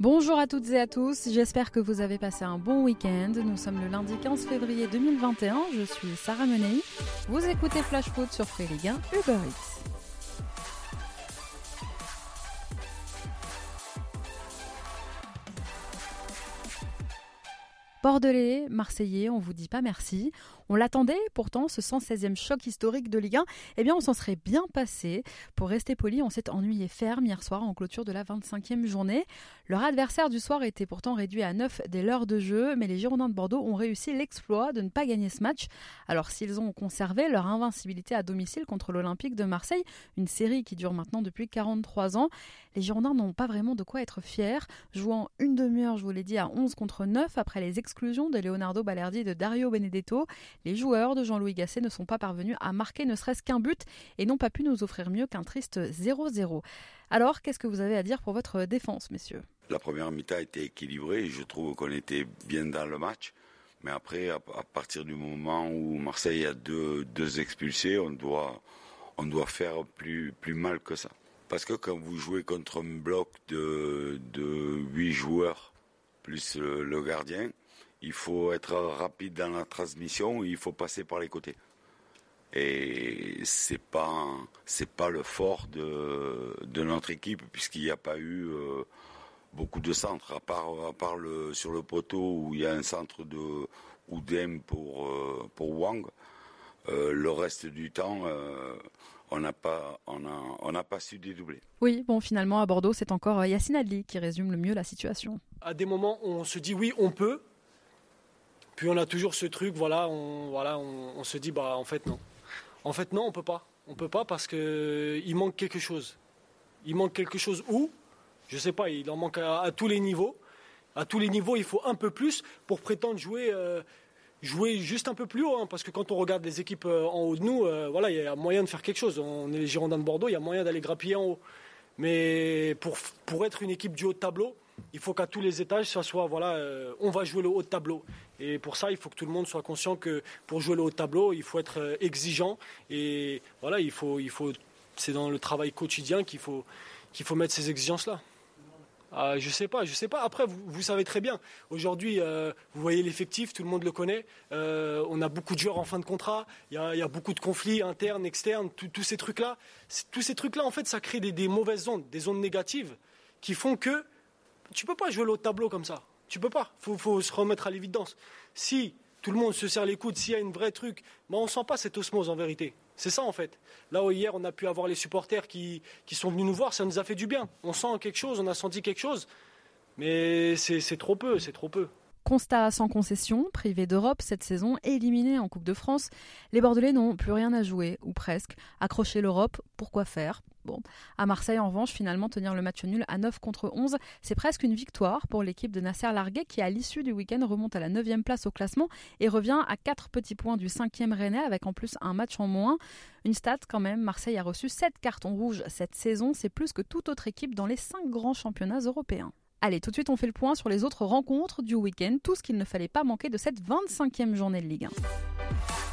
Bonjour à toutes et à tous, j'espère que vous avez passé un bon week-end. Nous sommes le lundi 15 février 2021, je suis Sarah Menei. Vous écoutez Flash Foot sur Free Ligue 1 Uber Eats. Bordelais, Marseillais, on vous dit pas merci. On l'attendait, pourtant, ce 116e choc historique de Ligue 1, eh bien on s'en serait bien passé. Pour rester poli, on s'est ennuyé ferme hier soir en clôture de la 25e journée. Leur adversaire du soir était pourtant réduit à 9 dès l'heure de jeu, mais les Girondins de Bordeaux ont réussi l'exploit de ne pas gagner ce match. Alors s'ils ont conservé leur invincibilité à domicile contre l'Olympique de Marseille, une série qui dure maintenant depuis 43 ans, les Girondins n'ont pas vraiment de quoi être fiers, jouant une demi-heure, je vous l'ai dit, à 11 contre 9 après les exclusions de Leonardo Balerdi et de Dario Benedetto. Les joueurs de Jean-Louis Gasset ne sont pas parvenus à marquer ne serait-ce qu'un but et n'ont pas pu nous offrir mieux qu'un triste 0-0. Alors, qu'est-ce que vous avez à dire pour votre défense, messieurs? La première mi-temps était équilibrée. Je trouve qu'on était bien dans le match. Mais après, à, partir du moment où Marseille a deux, expulsés, on doit, doit faire plus, plus mal que ça. Parce que quand vous jouez contre un bloc de, de 8 joueurs, plus le gardien, il faut être rapide dans la transmission, il faut passer par les côtés. Et c'est pas pas le fort de, de notre équipe puisqu'il n'y a pas eu euh, beaucoup de centres à part à part le, sur le poteau où il y a un centre de Oudem pour euh, pour Wang. Euh, le reste du temps, on n'a pas on a on n'a pas su dédoubler. Oui, bon finalement à Bordeaux, c'est encore Yacine Adli qui résume le mieux la situation. À des moments, on se dit oui, on peut, puis on a toujours ce truc, voilà, on, voilà, on, se dit, bah en fait non. En fait non, on peut pas. On peut pas parce que il manque quelque chose. Il manque quelque chose où? Je sais pas. Il en manque à, tous les niveaux. À tous les niveaux, il faut un peu plus pour prétendre jouer. Euh, jouer juste un peu plus haut, hein, parce que quand on regarde les équipes euh, en haut de nous, euh, voilà, il y a moyen de faire quelque chose. On est les Girondins de Bordeaux, il y a moyen d'aller grappiller en haut. Mais pour, pour être une équipe du haut de tableau, il faut qu'à tous les étages, soit, voilà, euh, on va jouer le haut de tableau. Et pour ça, il faut que tout le monde soit conscient que pour jouer le haut de tableau, il faut être exigeant. Et voilà, il faut, il faut, c'est dans le travail quotidien qu'il faut, qu'il faut mettre ces exigences-là. Ah, je sais pas, je sais pas. Après, vous, savez très bien. Aujourd'hui, euh, vous voyez l'effectif, tout le monde le connaît. on a beaucoup de joueurs en fin de contrat. Il y a, beaucoup de conflits internes, externes, tous ces trucs-là. Tous ces trucs-là, en fait, ça crée des, mauvaises ondes, des ondes négatives, qui font que tu peux pas jouer l'autre tableau comme ça. Tu peux pas. Faut, faut se remettre à l'évidence. Si tout le monde se serre les coudes, s'il y a une vraie truc, ben on sent pas cette osmose en vérité. C'est ça en fait. Là où hier on a pu avoir les supporters qui, qui sont venus nous voir, ça nous a fait du bien. On sent quelque chose, on a senti quelque chose, mais c'est trop peu, c'est trop peu. Constat sans concession, privé d'Europe cette saison, éliminé en Coupe de France, les Bordelais n'ont plus rien à jouer, ou presque. Accrocher l'Europe, pourquoi faire? Bon, à Marseille en revanche, finalement tenir le match nul à 9 contre 11, c'est presque une victoire pour l'équipe de Nasser Larguet qui à l'issue du week-end remonte à la 9 place au classement et revient à 4 petits points du 5e Rennais avec en plus un match en moins. Une stat quand même, Marseille a reçu 7 cartons rouges cette saison, c'est plus que toute autre équipe dans les 5 grands championnats européens. Allez, tout de suite, on fait le point sur les autres rencontres du week-end, tout ce qu'il ne fallait pas manquer de cette 25e journée de Ligue 1.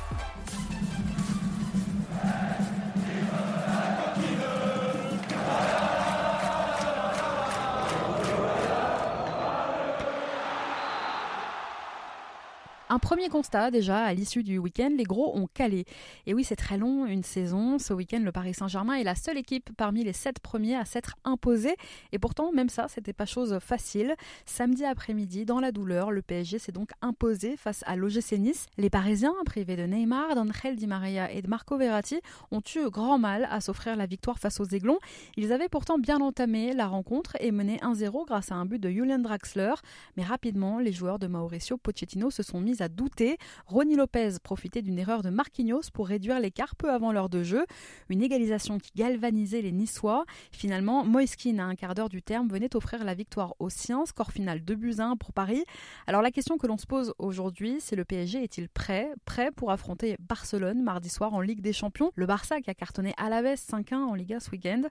Un premier constat déjà à l'issue du week-end, les gros ont calé. Et oui, c'est très long, une saison. Ce week-end, le Paris Saint-Germain est la seule équipe parmi les sept premiers à s'être imposée. Et pourtant, même ça, c'était pas chose facile. Samedi après-midi, dans la douleur, le PSG s'est donc imposé face à l'OGC Nice. Les Parisiens, privés de Neymar, d'Angel Di Maria et de Marco Verratti, ont eu grand mal à s'offrir la victoire face aux Aiglons. Ils avaient pourtant bien entamé la rencontre et mené 1-0 grâce à un but de Julian Draxler. Mais rapidement, les joueurs de Mauricio Pochettino se sont mis à douter. Ronny Lopez profitait d'une erreur de Marquinhos pour réduire l'écart peu avant l'heure de jeu. Une égalisation qui galvanisait les Niçois. Finalement, Moiskin, à un quart d'heure du terme, venait offrir la victoire aux siens. Score final 2 buts 1 pour Paris. Alors la question que l'on se pose aujourd'hui, c'est le PSG est-il prêt Prêt pour affronter Barcelone mardi soir en Ligue des Champions? Le Barça qui a cartonné à la veste 5-1 en Liga ce week-end.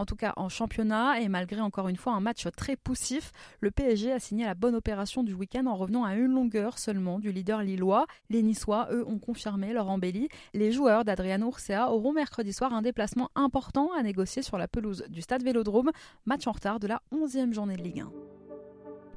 En tout cas en championnat et malgré encore une fois un match très poussif, le PSG a signé la bonne opération du week-end en revenant à une longueur seulement du leader lillois. Les Niçois, eux, ont confirmé leur embellie. Les joueurs d'Adriano Urcea auront mercredi soir un déplacement important à négocier sur la pelouse du stade Vélodrome, match en retard de la 11e journée de Ligue 1.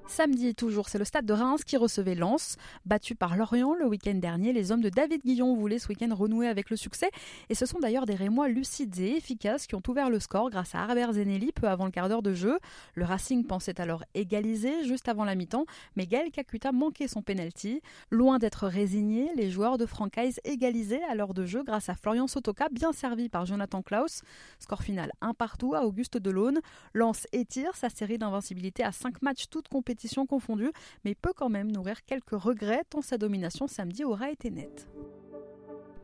Samedi, toujours, c'est le stade de Reims qui recevait Lens. Battu par Lorient le week-end dernier, les hommes de David Guillon voulaient ce week-end renouer avec le succès. Et ce sont d'ailleurs des Rémois lucides et efficaces qui ont ouvert le score grâce à Herbert Zenelli peu avant le quart d'heure de jeu. Le Racing pensait alors égaliser juste avant la mi-temps, mais Gaël Kakuta manquait son penalty. Loin d'être résigné, les joueurs de Francaise égalisaient à l'heure de jeu grâce à Florian Sotoka, bien servi par Jonathan Klaus. Score final un partout à Auguste Delaune. Lens étire sa série d'invincibilité à 5 matchs toutes compétitions confondues, mais peut quand même nourrir quelques regrets tant sa domination samedi aura été nette.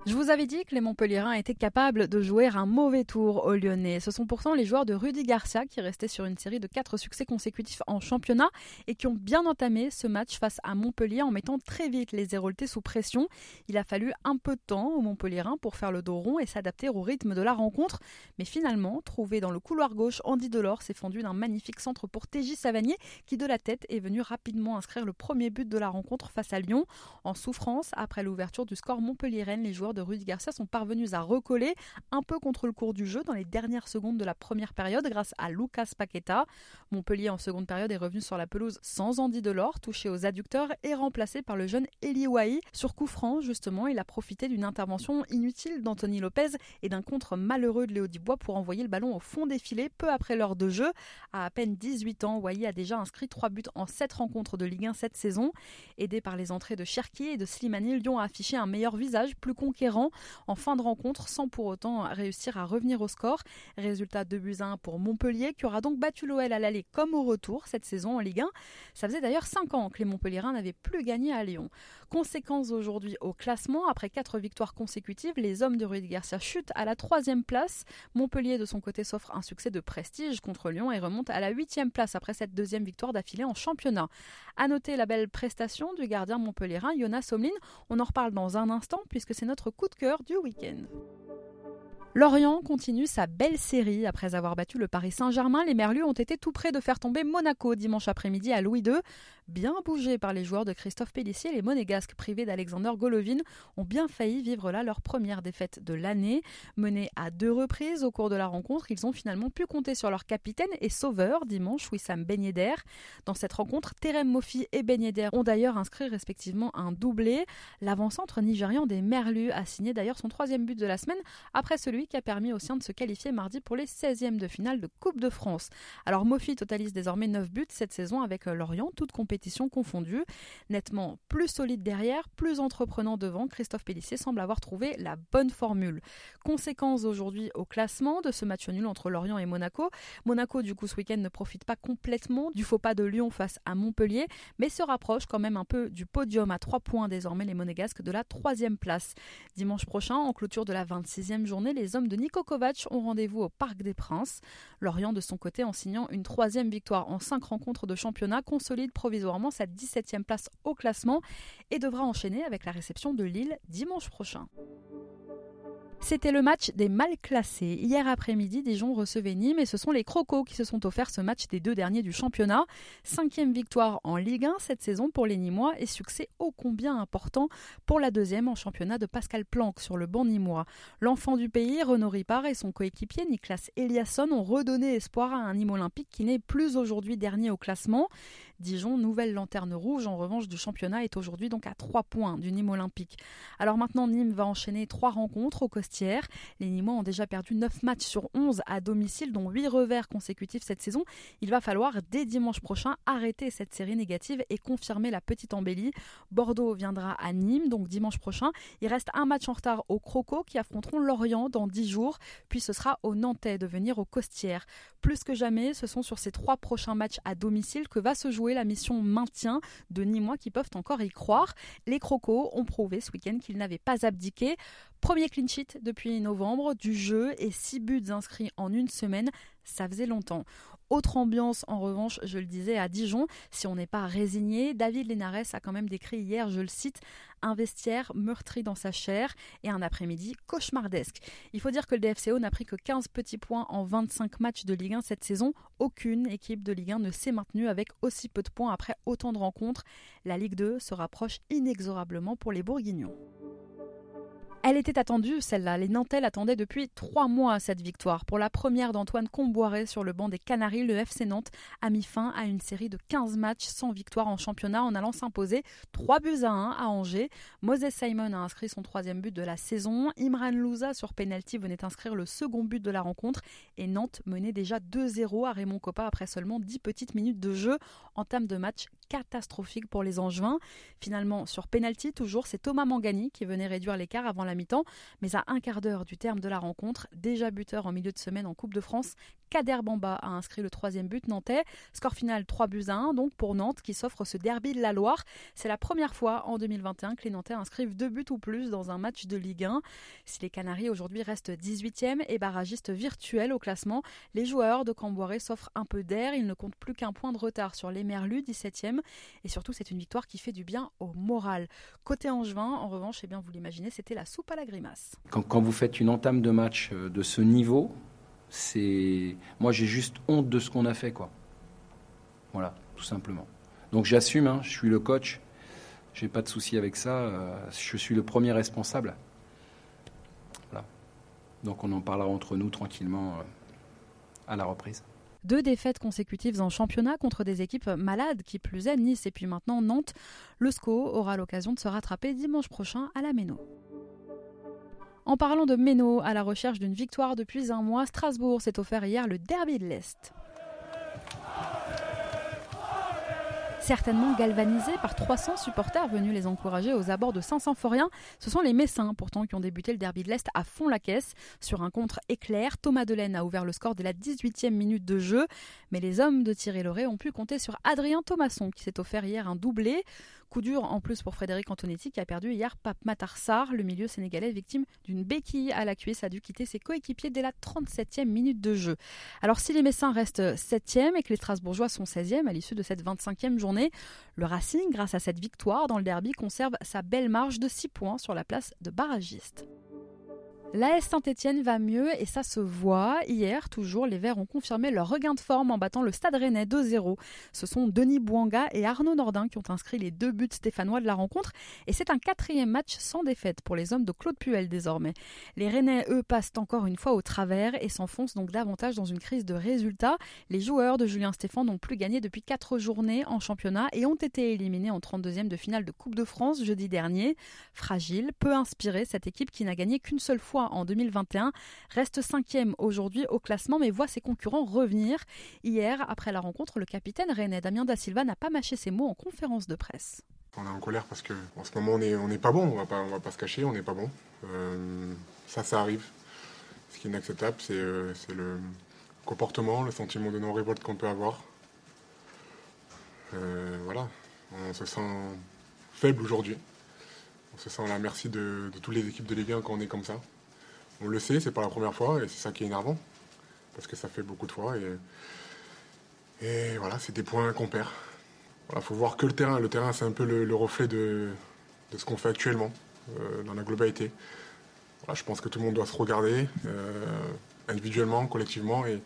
Je vous avais dit que les Montpellierins étaient capables de jouer un mauvais tour aux Lyonnais. Ce sont pourtant les joueurs de Rudy Garcia qui restaient sur une série de quatre succès consécutifs en championnat et qui ont bien entamé ce match face à Montpellier en mettant très vite les Héroltais sous pression. Il a fallu un peu de temps aux Montpellierins pour faire le dos rond et s'adapter au rythme de la rencontre. Mais finalement, trouvé dans le couloir gauche, Andy Delors s'est fendu d'un magnifique centre pour TJ Savanier qui de la tête est venu rapidement inscrire le premier but de la rencontre face à Lyon. En souffrance, après l'ouverture du score montpelliéraine, les joueurs de Rudy Garcia sont parvenus à recoller un peu contre le cours du jeu dans les dernières secondes de la première période grâce à Lucas Paqueta. Montpellier en seconde période est revenu sur la pelouse sans Andy Delors, touché aux adducteurs et remplacé par le jeune Eli Wahi. Sur coup franc, justement, il a profité d'une intervention inutile d'Anthony Lopez et d'un contre malheureux de Léo Dubois pour envoyer le ballon au fond des filets peu après l'heure de jeu. À à peine 18 ans, Wahi a déjà inscrit 3 buts en 7 rencontres de Ligue 1 cette saison. Aidé par les entrées de Cherki et de Slimani, Lyon a affiché un meilleur visage, plus conquis en fin de rencontre sans pour autant réussir à revenir au score. Résultat 2 buts 1 pour Montpellier qui aura donc battu l'OL à l'aller comme au retour cette saison en Ligue 1. Ça faisait d'ailleurs 5 ans que les Montpelliérains n'avaient plus gagné à Lyon. Conséquence aujourd'hui au classement, après 4 victoires consécutives, les hommes de Rudy Garcia chutent à la troisième place. Montpellier de son côté s'offre un succès de prestige contre Lyon et remonte à la huitième place après cette deuxième victoire d'affilée en championnat. À noter la belle prestation du gardien montpelliérain Jonas Somlin. On en reparle dans un instant puisque c'est notre coup de cœur du week-end. Lorient continue sa belle série. Après avoir battu le Paris Saint-Germain, les Merlus ont été tout près de faire tomber Monaco dimanche après-midi à Louis II. Bien bougés par les joueurs de Christophe Pellissier, les Monégasques privés d'Alexander Golovin ont bien failli vivre là leur première défaite de l'année. Menés à deux reprises au cours de la rencontre, ils ont finalement pu compter sur leur capitaine et sauveur dimanche, Wissam Ben Dans cette rencontre, Terem Mofi et Ben ont d'ailleurs inscrit respectivement un doublé. L'avant-centre nigérian des Merlus a signé d'ailleurs son troisième but de la semaine après celui qui a permis aux Siens de se qualifier mardi pour les 16e de finale de Coupe de France. Alors Mofi totalise désormais 9 buts cette saison avec euh, Lorient, toute compétition confondue. Nettement plus solide derrière, plus entreprenant devant, Christophe Pellissier semble avoir trouvé la bonne formule. Conséquence aujourd'hui au classement de ce match nul entre Lorient et Monaco. Monaco du coup ce week-end ne profite pas complètement du faux pas de Lyon face à Montpellier, mais se rapproche quand même un peu du podium à 3 points désormais les Monégasques de la troisième place. Dimanche prochain, en clôture de la 26e journée, les hommes de Niko Kovac ont rendez-vous au Parc des Princes. Lorient, de son côté, en signant une troisième victoire en cinq rencontres de championnat, consolide provisoirement sa 17e place au classement et devra enchaîner avec la réception de Lille dimanche prochain. C'était le match des mal classés. Hier après-midi, Dijon recevait Nîmes et ce sont les Crocos qui se sont offerts ce match des deux derniers du championnat. Cinquième victoire en Ligue 1 cette saison pour les Nîmois et succès ô combien important pour la deuxième en championnat de Pascal Planck sur le banc nîmois. L'enfant du pays, Renaud Ripard et son coéquipier Niklas Eliasson ont redonné espoir à un Nîmes olympique qui n'est plus aujourd'hui dernier au classement. Dijon, nouvelle lanterne rouge en revanche du championnat, est aujourd'hui donc à 3 points du Nîmes olympique. Alors maintenant, Nîmes va enchaîner 3 rencontres au Costières. Les Nîmois ont déjà perdu 9 matchs sur 11 à domicile, dont 8 revers consécutifs cette saison. Il va falloir dès dimanche prochain arrêter cette série négative et confirmer la petite embellie. Bordeaux viendra à Nîmes, donc dimanche prochain. Il reste un match en retard aux Crocos qui affronteront Lorient dans 10 jours, puis ce sera aux Nantais de venir au Costières. Plus que jamais, ce sont sur ces trois prochains matchs à domicile que va se jouer la mission maintien de Nîmois qui peuvent encore y croire. Les Crocos ont prouvé ce week-end qu'ils n'avaient pas abdiqué. Premier clean sheet depuis novembre du jeu et six buts inscrits en une semaine, ça faisait longtemps. Autre ambiance, en revanche, je le disais, à Dijon. Si on n'est pas résigné, David Lénarès a quand même décrit hier, je le cite, un vestiaire meurtri dans sa chair et un après-midi cauchemardesque. Il faut dire que le DFCO n'a pris que 15 petits points en 25 matchs de Ligue 1 cette saison. Aucune équipe de Ligue 1 ne s'est maintenue avec aussi peu de points après autant de rencontres. La Ligue 2 se rapproche inexorablement pour les Bourguignons. Elle était attendue, celle-là. Les Nantais attendaient depuis trois mois cette victoire. Pour la première d'Antoine Comboiré sur le banc des Canaries, le FC Nantes a mis fin à une série de 15 matchs sans victoire en championnat en allant s'imposer 3 buts à 1 à Angers. Moses Simon a inscrit son troisième but de la saison. Imran Louza sur penalty venait inscrire le second but de la rencontre. Et Nantes menait déjà 2-0 à Raymond Coppa après seulement 10 petites minutes de jeu. Entame de match catastrophique pour les Angevins. Finalement, sur penalty, toujours, c'est Thomas Mangani qui venait réduire l'écart avant la mi-temps. Mais à un quart d'heure du terme de la rencontre, déjà buteur en milieu de semaine en Coupe de France, Kader Bamba a inscrit le troisième but nantais. Score final 3 buts à 1 donc pour Nantes qui s'offre ce derby de la Loire. C'est la première fois en 2021 que les Nantais inscrivent deux buts ou plus dans un match de Ligue 1. Si les Canaries aujourd'hui restent 18e et barragistes virtuels au classement, les joueurs de Camboiré s'offrent un peu d'air. Ils ne comptent plus qu'un point de retard sur les Merlus, 17e. Et surtout, c'est une victoire qui fait du bien au moral. Côté Angevin, en revanche, eh bien, vous l'imaginez, c'était la soupe à la grimace. Quand, quand vous faites une entame de match euh, de ce niveau, c'est moi j'ai juste honte de ce qu'on a fait quoi. Voilà, tout simplement. Donc j'assume, hein, je suis le coach, j'ai pas de souci avec ça, euh, je suis le premier responsable. Voilà. Donc on en parlera entre nous tranquillement euh, à la reprise. Deux défaites consécutives en championnat contre des équipes malades, qui plus est Nice et puis maintenant Nantes. Le SCO aura l'occasion de se rattraper dimanche prochain à la Méno. En parlant de Méno, à la recherche d'une victoire depuis un mois, Strasbourg s'est offert hier le derby de l'Est. certainement galvanisés par 300 supporters venus les encourager aux abords de Saint-Symphorien. Ce sont les Messins, pourtant, qui ont débuté le derby de l'Est à fond la caisse. Sur un contre éclair, Thomas Delaine a ouvert le score dès la 18e minute de jeu. Mais les hommes de Thierry Loré ont pu compter sur Adrien Thomasson, qui s'est offert hier un doublé. Coup dur en plus pour Frédéric Antonetti qui a perdu hier Pape Matarsar, le milieu sénégalais victime d'une béquille à la cuisse, a dû quitter ses coéquipiers dès la 37e minute de jeu. Alors si les Messins restent 7e et que les Strasbourgeois sont 16e à l'issue de cette 25e journée, le Racing, grâce à cette victoire dans le derby, conserve sa belle marge de 6 points sur la place de barragiste. L'AS Saint-Etienne va mieux et ça se voit. Hier, toujours, les Verts ont confirmé leur regain de forme en battant le Stade Rennais 2-0. Ce sont Denis Bouanga et Arnaud Nordin qui ont inscrit les deux buts stéphanois de la rencontre et c'est un quatrième match sans défaite pour les hommes de Claude Puel désormais. Les Rennais, eux, passent encore une fois au travers et s'enfoncent donc davantage dans une crise de résultats. Les joueurs de Julien Stéphane n'ont plus gagné depuis quatre journées en championnat et ont été éliminés en 32e de finale de Coupe de France jeudi dernier. Fragile, peu inspiré, cette équipe qui n'a gagné qu'une seule fois en 2021, reste cinquième aujourd'hui au classement mais voit ses concurrents revenir. Hier, après la rencontre, le capitaine rennais Damien Da Silva n'a pas mâché ses mots en conférence de presse. On est en colère parce que en ce moment on n'est pas bon, on va pas, on va pas se cacher, on n'est pas bon. Euh, ça, ça arrive. Ce qui est inacceptable, c'est euh, le comportement, le sentiment de non-révolte qu'on peut avoir. Euh, voilà, on se sent faible aujourd'hui. On se sent à la merci de, toutes les équipes de Ligue 1 quand on est comme ça on le sait, c'est pas la première fois et c'est ça qui est énervant parce que ça fait beaucoup de fois et, voilà, c'est des points qu'on perd. Il faut voir que le terrain. Le terrain, c'est un peu le, reflet de, ce qu'on fait actuellement euh, dans la globalité. je pense que tout le monde doit se regarder euh, individuellement, collectivement et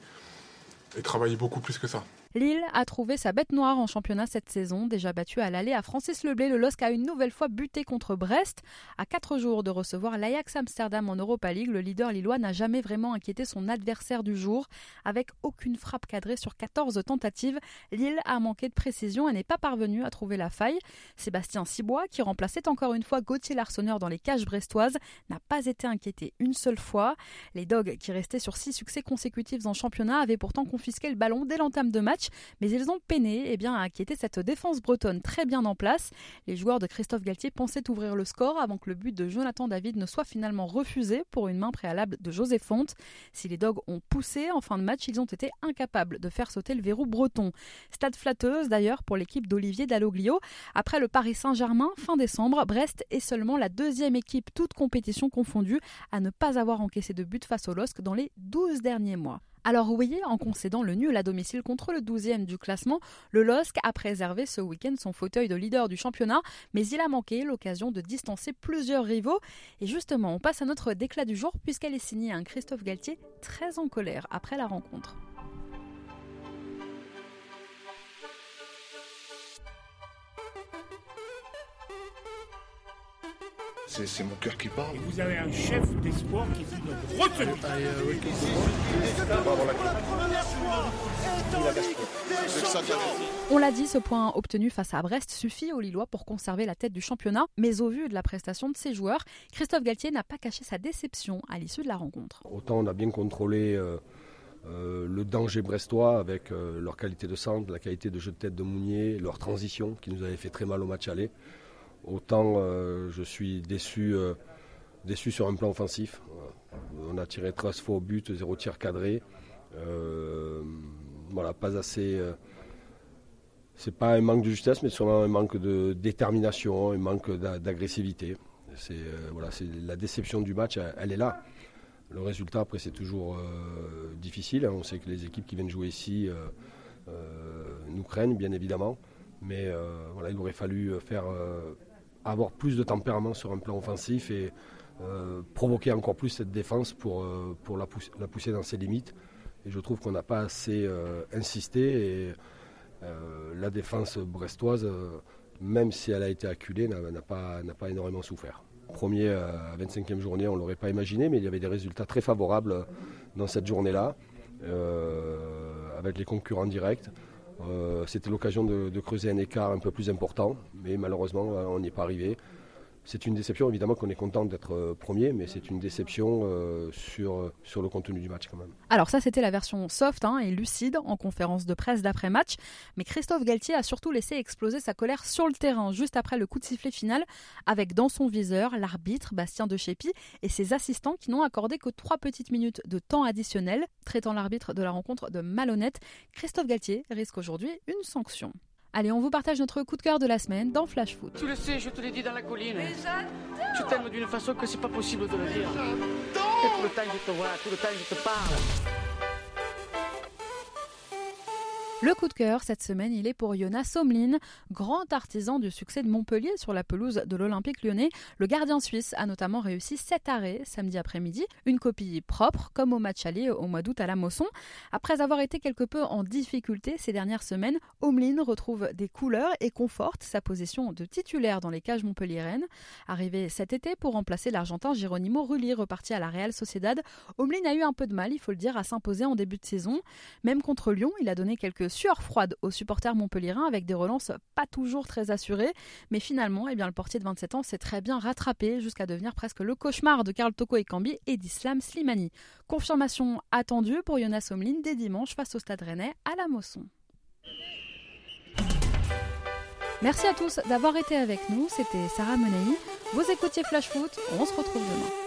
travailler beaucoup plus que ça. Lille a trouvé sa bête noire en championnat cette saison. Déjà battu à l'aller à Francis Leblé, le LOSC a une nouvelle fois buté contre Brest. À quatre jours de recevoir l'Ajax Amsterdam en Europa League, le leader lillois n'a jamais vraiment inquiété son adversaire du jour. Avec aucune frappe cadrée sur 14 tentatives, Lille a manqué de précision et n'est pas parvenu à trouver la faille. Sébastien Cibois, qui remplaçait encore une fois Gauthier Larsonneur dans les cages brestoises, n'a pas été inquiété une seule fois. Les Dogs, qui restaient sur six succès consécutifs en championnat, avaient pourtant confisqué le ballon dès l'entame de match mais ils ont peiné eh bien, à inquiéter cette défense bretonne très bien en place. Les joueurs de Christophe Galtier pensaient ouvrir le score avant que le but de Jonathan David ne soit finalement refusé pour une main préalable de José Fonte. Si les Dogs ont poussé en fin de match, ils ont été incapables de faire sauter le verrou breton. Stade flatteuse d'ailleurs pour l'équipe d'Olivier Dalloglio. Après le Paris Saint-Germain, fin décembre, Brest est seulement la deuxième équipe, toute compétition confondue, à ne pas avoir encaissé de but face au LOSC dans les 12 derniers mois. Alors oui, en concédant le nul à domicile contre le 12e du classement, le LOSC a préservé ce week-end son fauteuil de leader du championnat, mais il a manqué l'occasion de distancer plusieurs rivaux. Et justement, on passe à notre déclat du jour puisqu'elle est signée à un Christophe Galtier très en colère après la rencontre. C'est mon cœur qui parle. vous avez un chef d'espoir qui est une retenue. On l'a dit, ce point obtenu face à Brest suffit aux Lillois pour conserver la tête du championnat. Mais au vu de la prestation de ses joueurs, Christophe Galtier n'a pas caché sa déception à l'issue de la rencontre. Autant on a bien contrôlé euh, euh, le danger brestois avec euh, leur qualité de centre, la qualité de jeu de tête de Mounier, leur transition qui nous avait fait très mal au match aller. Autant je suis déçu, déçu sur un plan offensif. On a tiré 13 fois au but, zéro tir cadré. voilà, pas assez c'est pas un manque de justesse, mais sûrement un manque de détermination, un manque d'agressivité. C'est voilà, la déception du match, elle, est là. Le résultat, après, c'est toujours difficile. Hein. On sait que les équipes qui viennent jouer ici nous craignent, bien évidemment. Mais voilà, il aurait fallu faire avoir plus de tempérament sur un plan offensif et provoquer encore plus cette défense pour, pour la, pousser, dans ses limites. Et je trouve qu'on n'a pas assez insisté. Et, euh, la défense brestoise, euh, même si elle a été acculée, n'a pas, pas énormément souffert. Premier euh, à 25e journée, on ne l'aurait pas imaginé, mais il y avait des résultats très favorables dans cette journée-là, avec les concurrents directs. C'était l'occasion de, creuser un écart un peu plus important, mais malheureusement, on n'y est pas arrivé. C'est une déception, évidemment qu'on est content d'être euh, premier, mais c'est une déception euh, sur, sur le contenu du match quand même. Alors ça, c'était la version soft hein, et lucide en conférence de presse d'après-match, mais Christophe Galtier a surtout laissé exploser sa colère sur le terrain juste après le coup de sifflet final, avec dans son viseur l'arbitre Bastien de et ses assistants qui n'ont accordé que trois petites minutes de temps additionnel, traitant l'arbitre de la rencontre de malhonnête. Christophe Galtier risque aujourd'hui une sanction. Allez, on vous partage notre coup de cœur de la semaine dans Flash Foot. Tu le sais, je te l'ai dit dans la colline. Mais tu t'aimes d'une façon que c'est pas possible de le dire. Et tout le temps je te vois, tout le temps je te parle. Le coup de cœur cette semaine, il est pour Jonas Somlin, grand artisan du succès de Montpellier sur la pelouse de l'Olympique lyonnais. Le gardien suisse a notamment réussi 7 arrêts samedi après-midi, une copie propre comme au match aller au mois d'août à la Mosson. Après avoir été quelque peu en difficulté ces dernières semaines, Omlin retrouve des couleurs et conforte sa position de titulaire dans les cages montpelliéraines. Arrivé cet été pour remplacer l'Argentin Geronimo Rulli reparti à la Real Sociedad, Omlin a eu un peu de mal, il faut le dire, à s'imposer en début de saison. Même contre Lyon, il a donné quelques sueur froide aux supporters montpelliérains avec des relances pas toujours très assurées. Mais finalement, eh bien, le portier de 27 ans s'est très bien rattrapé jusqu'à devenir presque le cauchemar de Karl Toko et Cambi et d'Islam Slimani. Confirmation attendue pour Jonas Omlin dès dimanche face au Stade Rennais à la Mosson. Merci à tous d'avoir été avec nous. C'était Sarah Monei. Vous écoutiez Flash Foot. On se retrouve demain.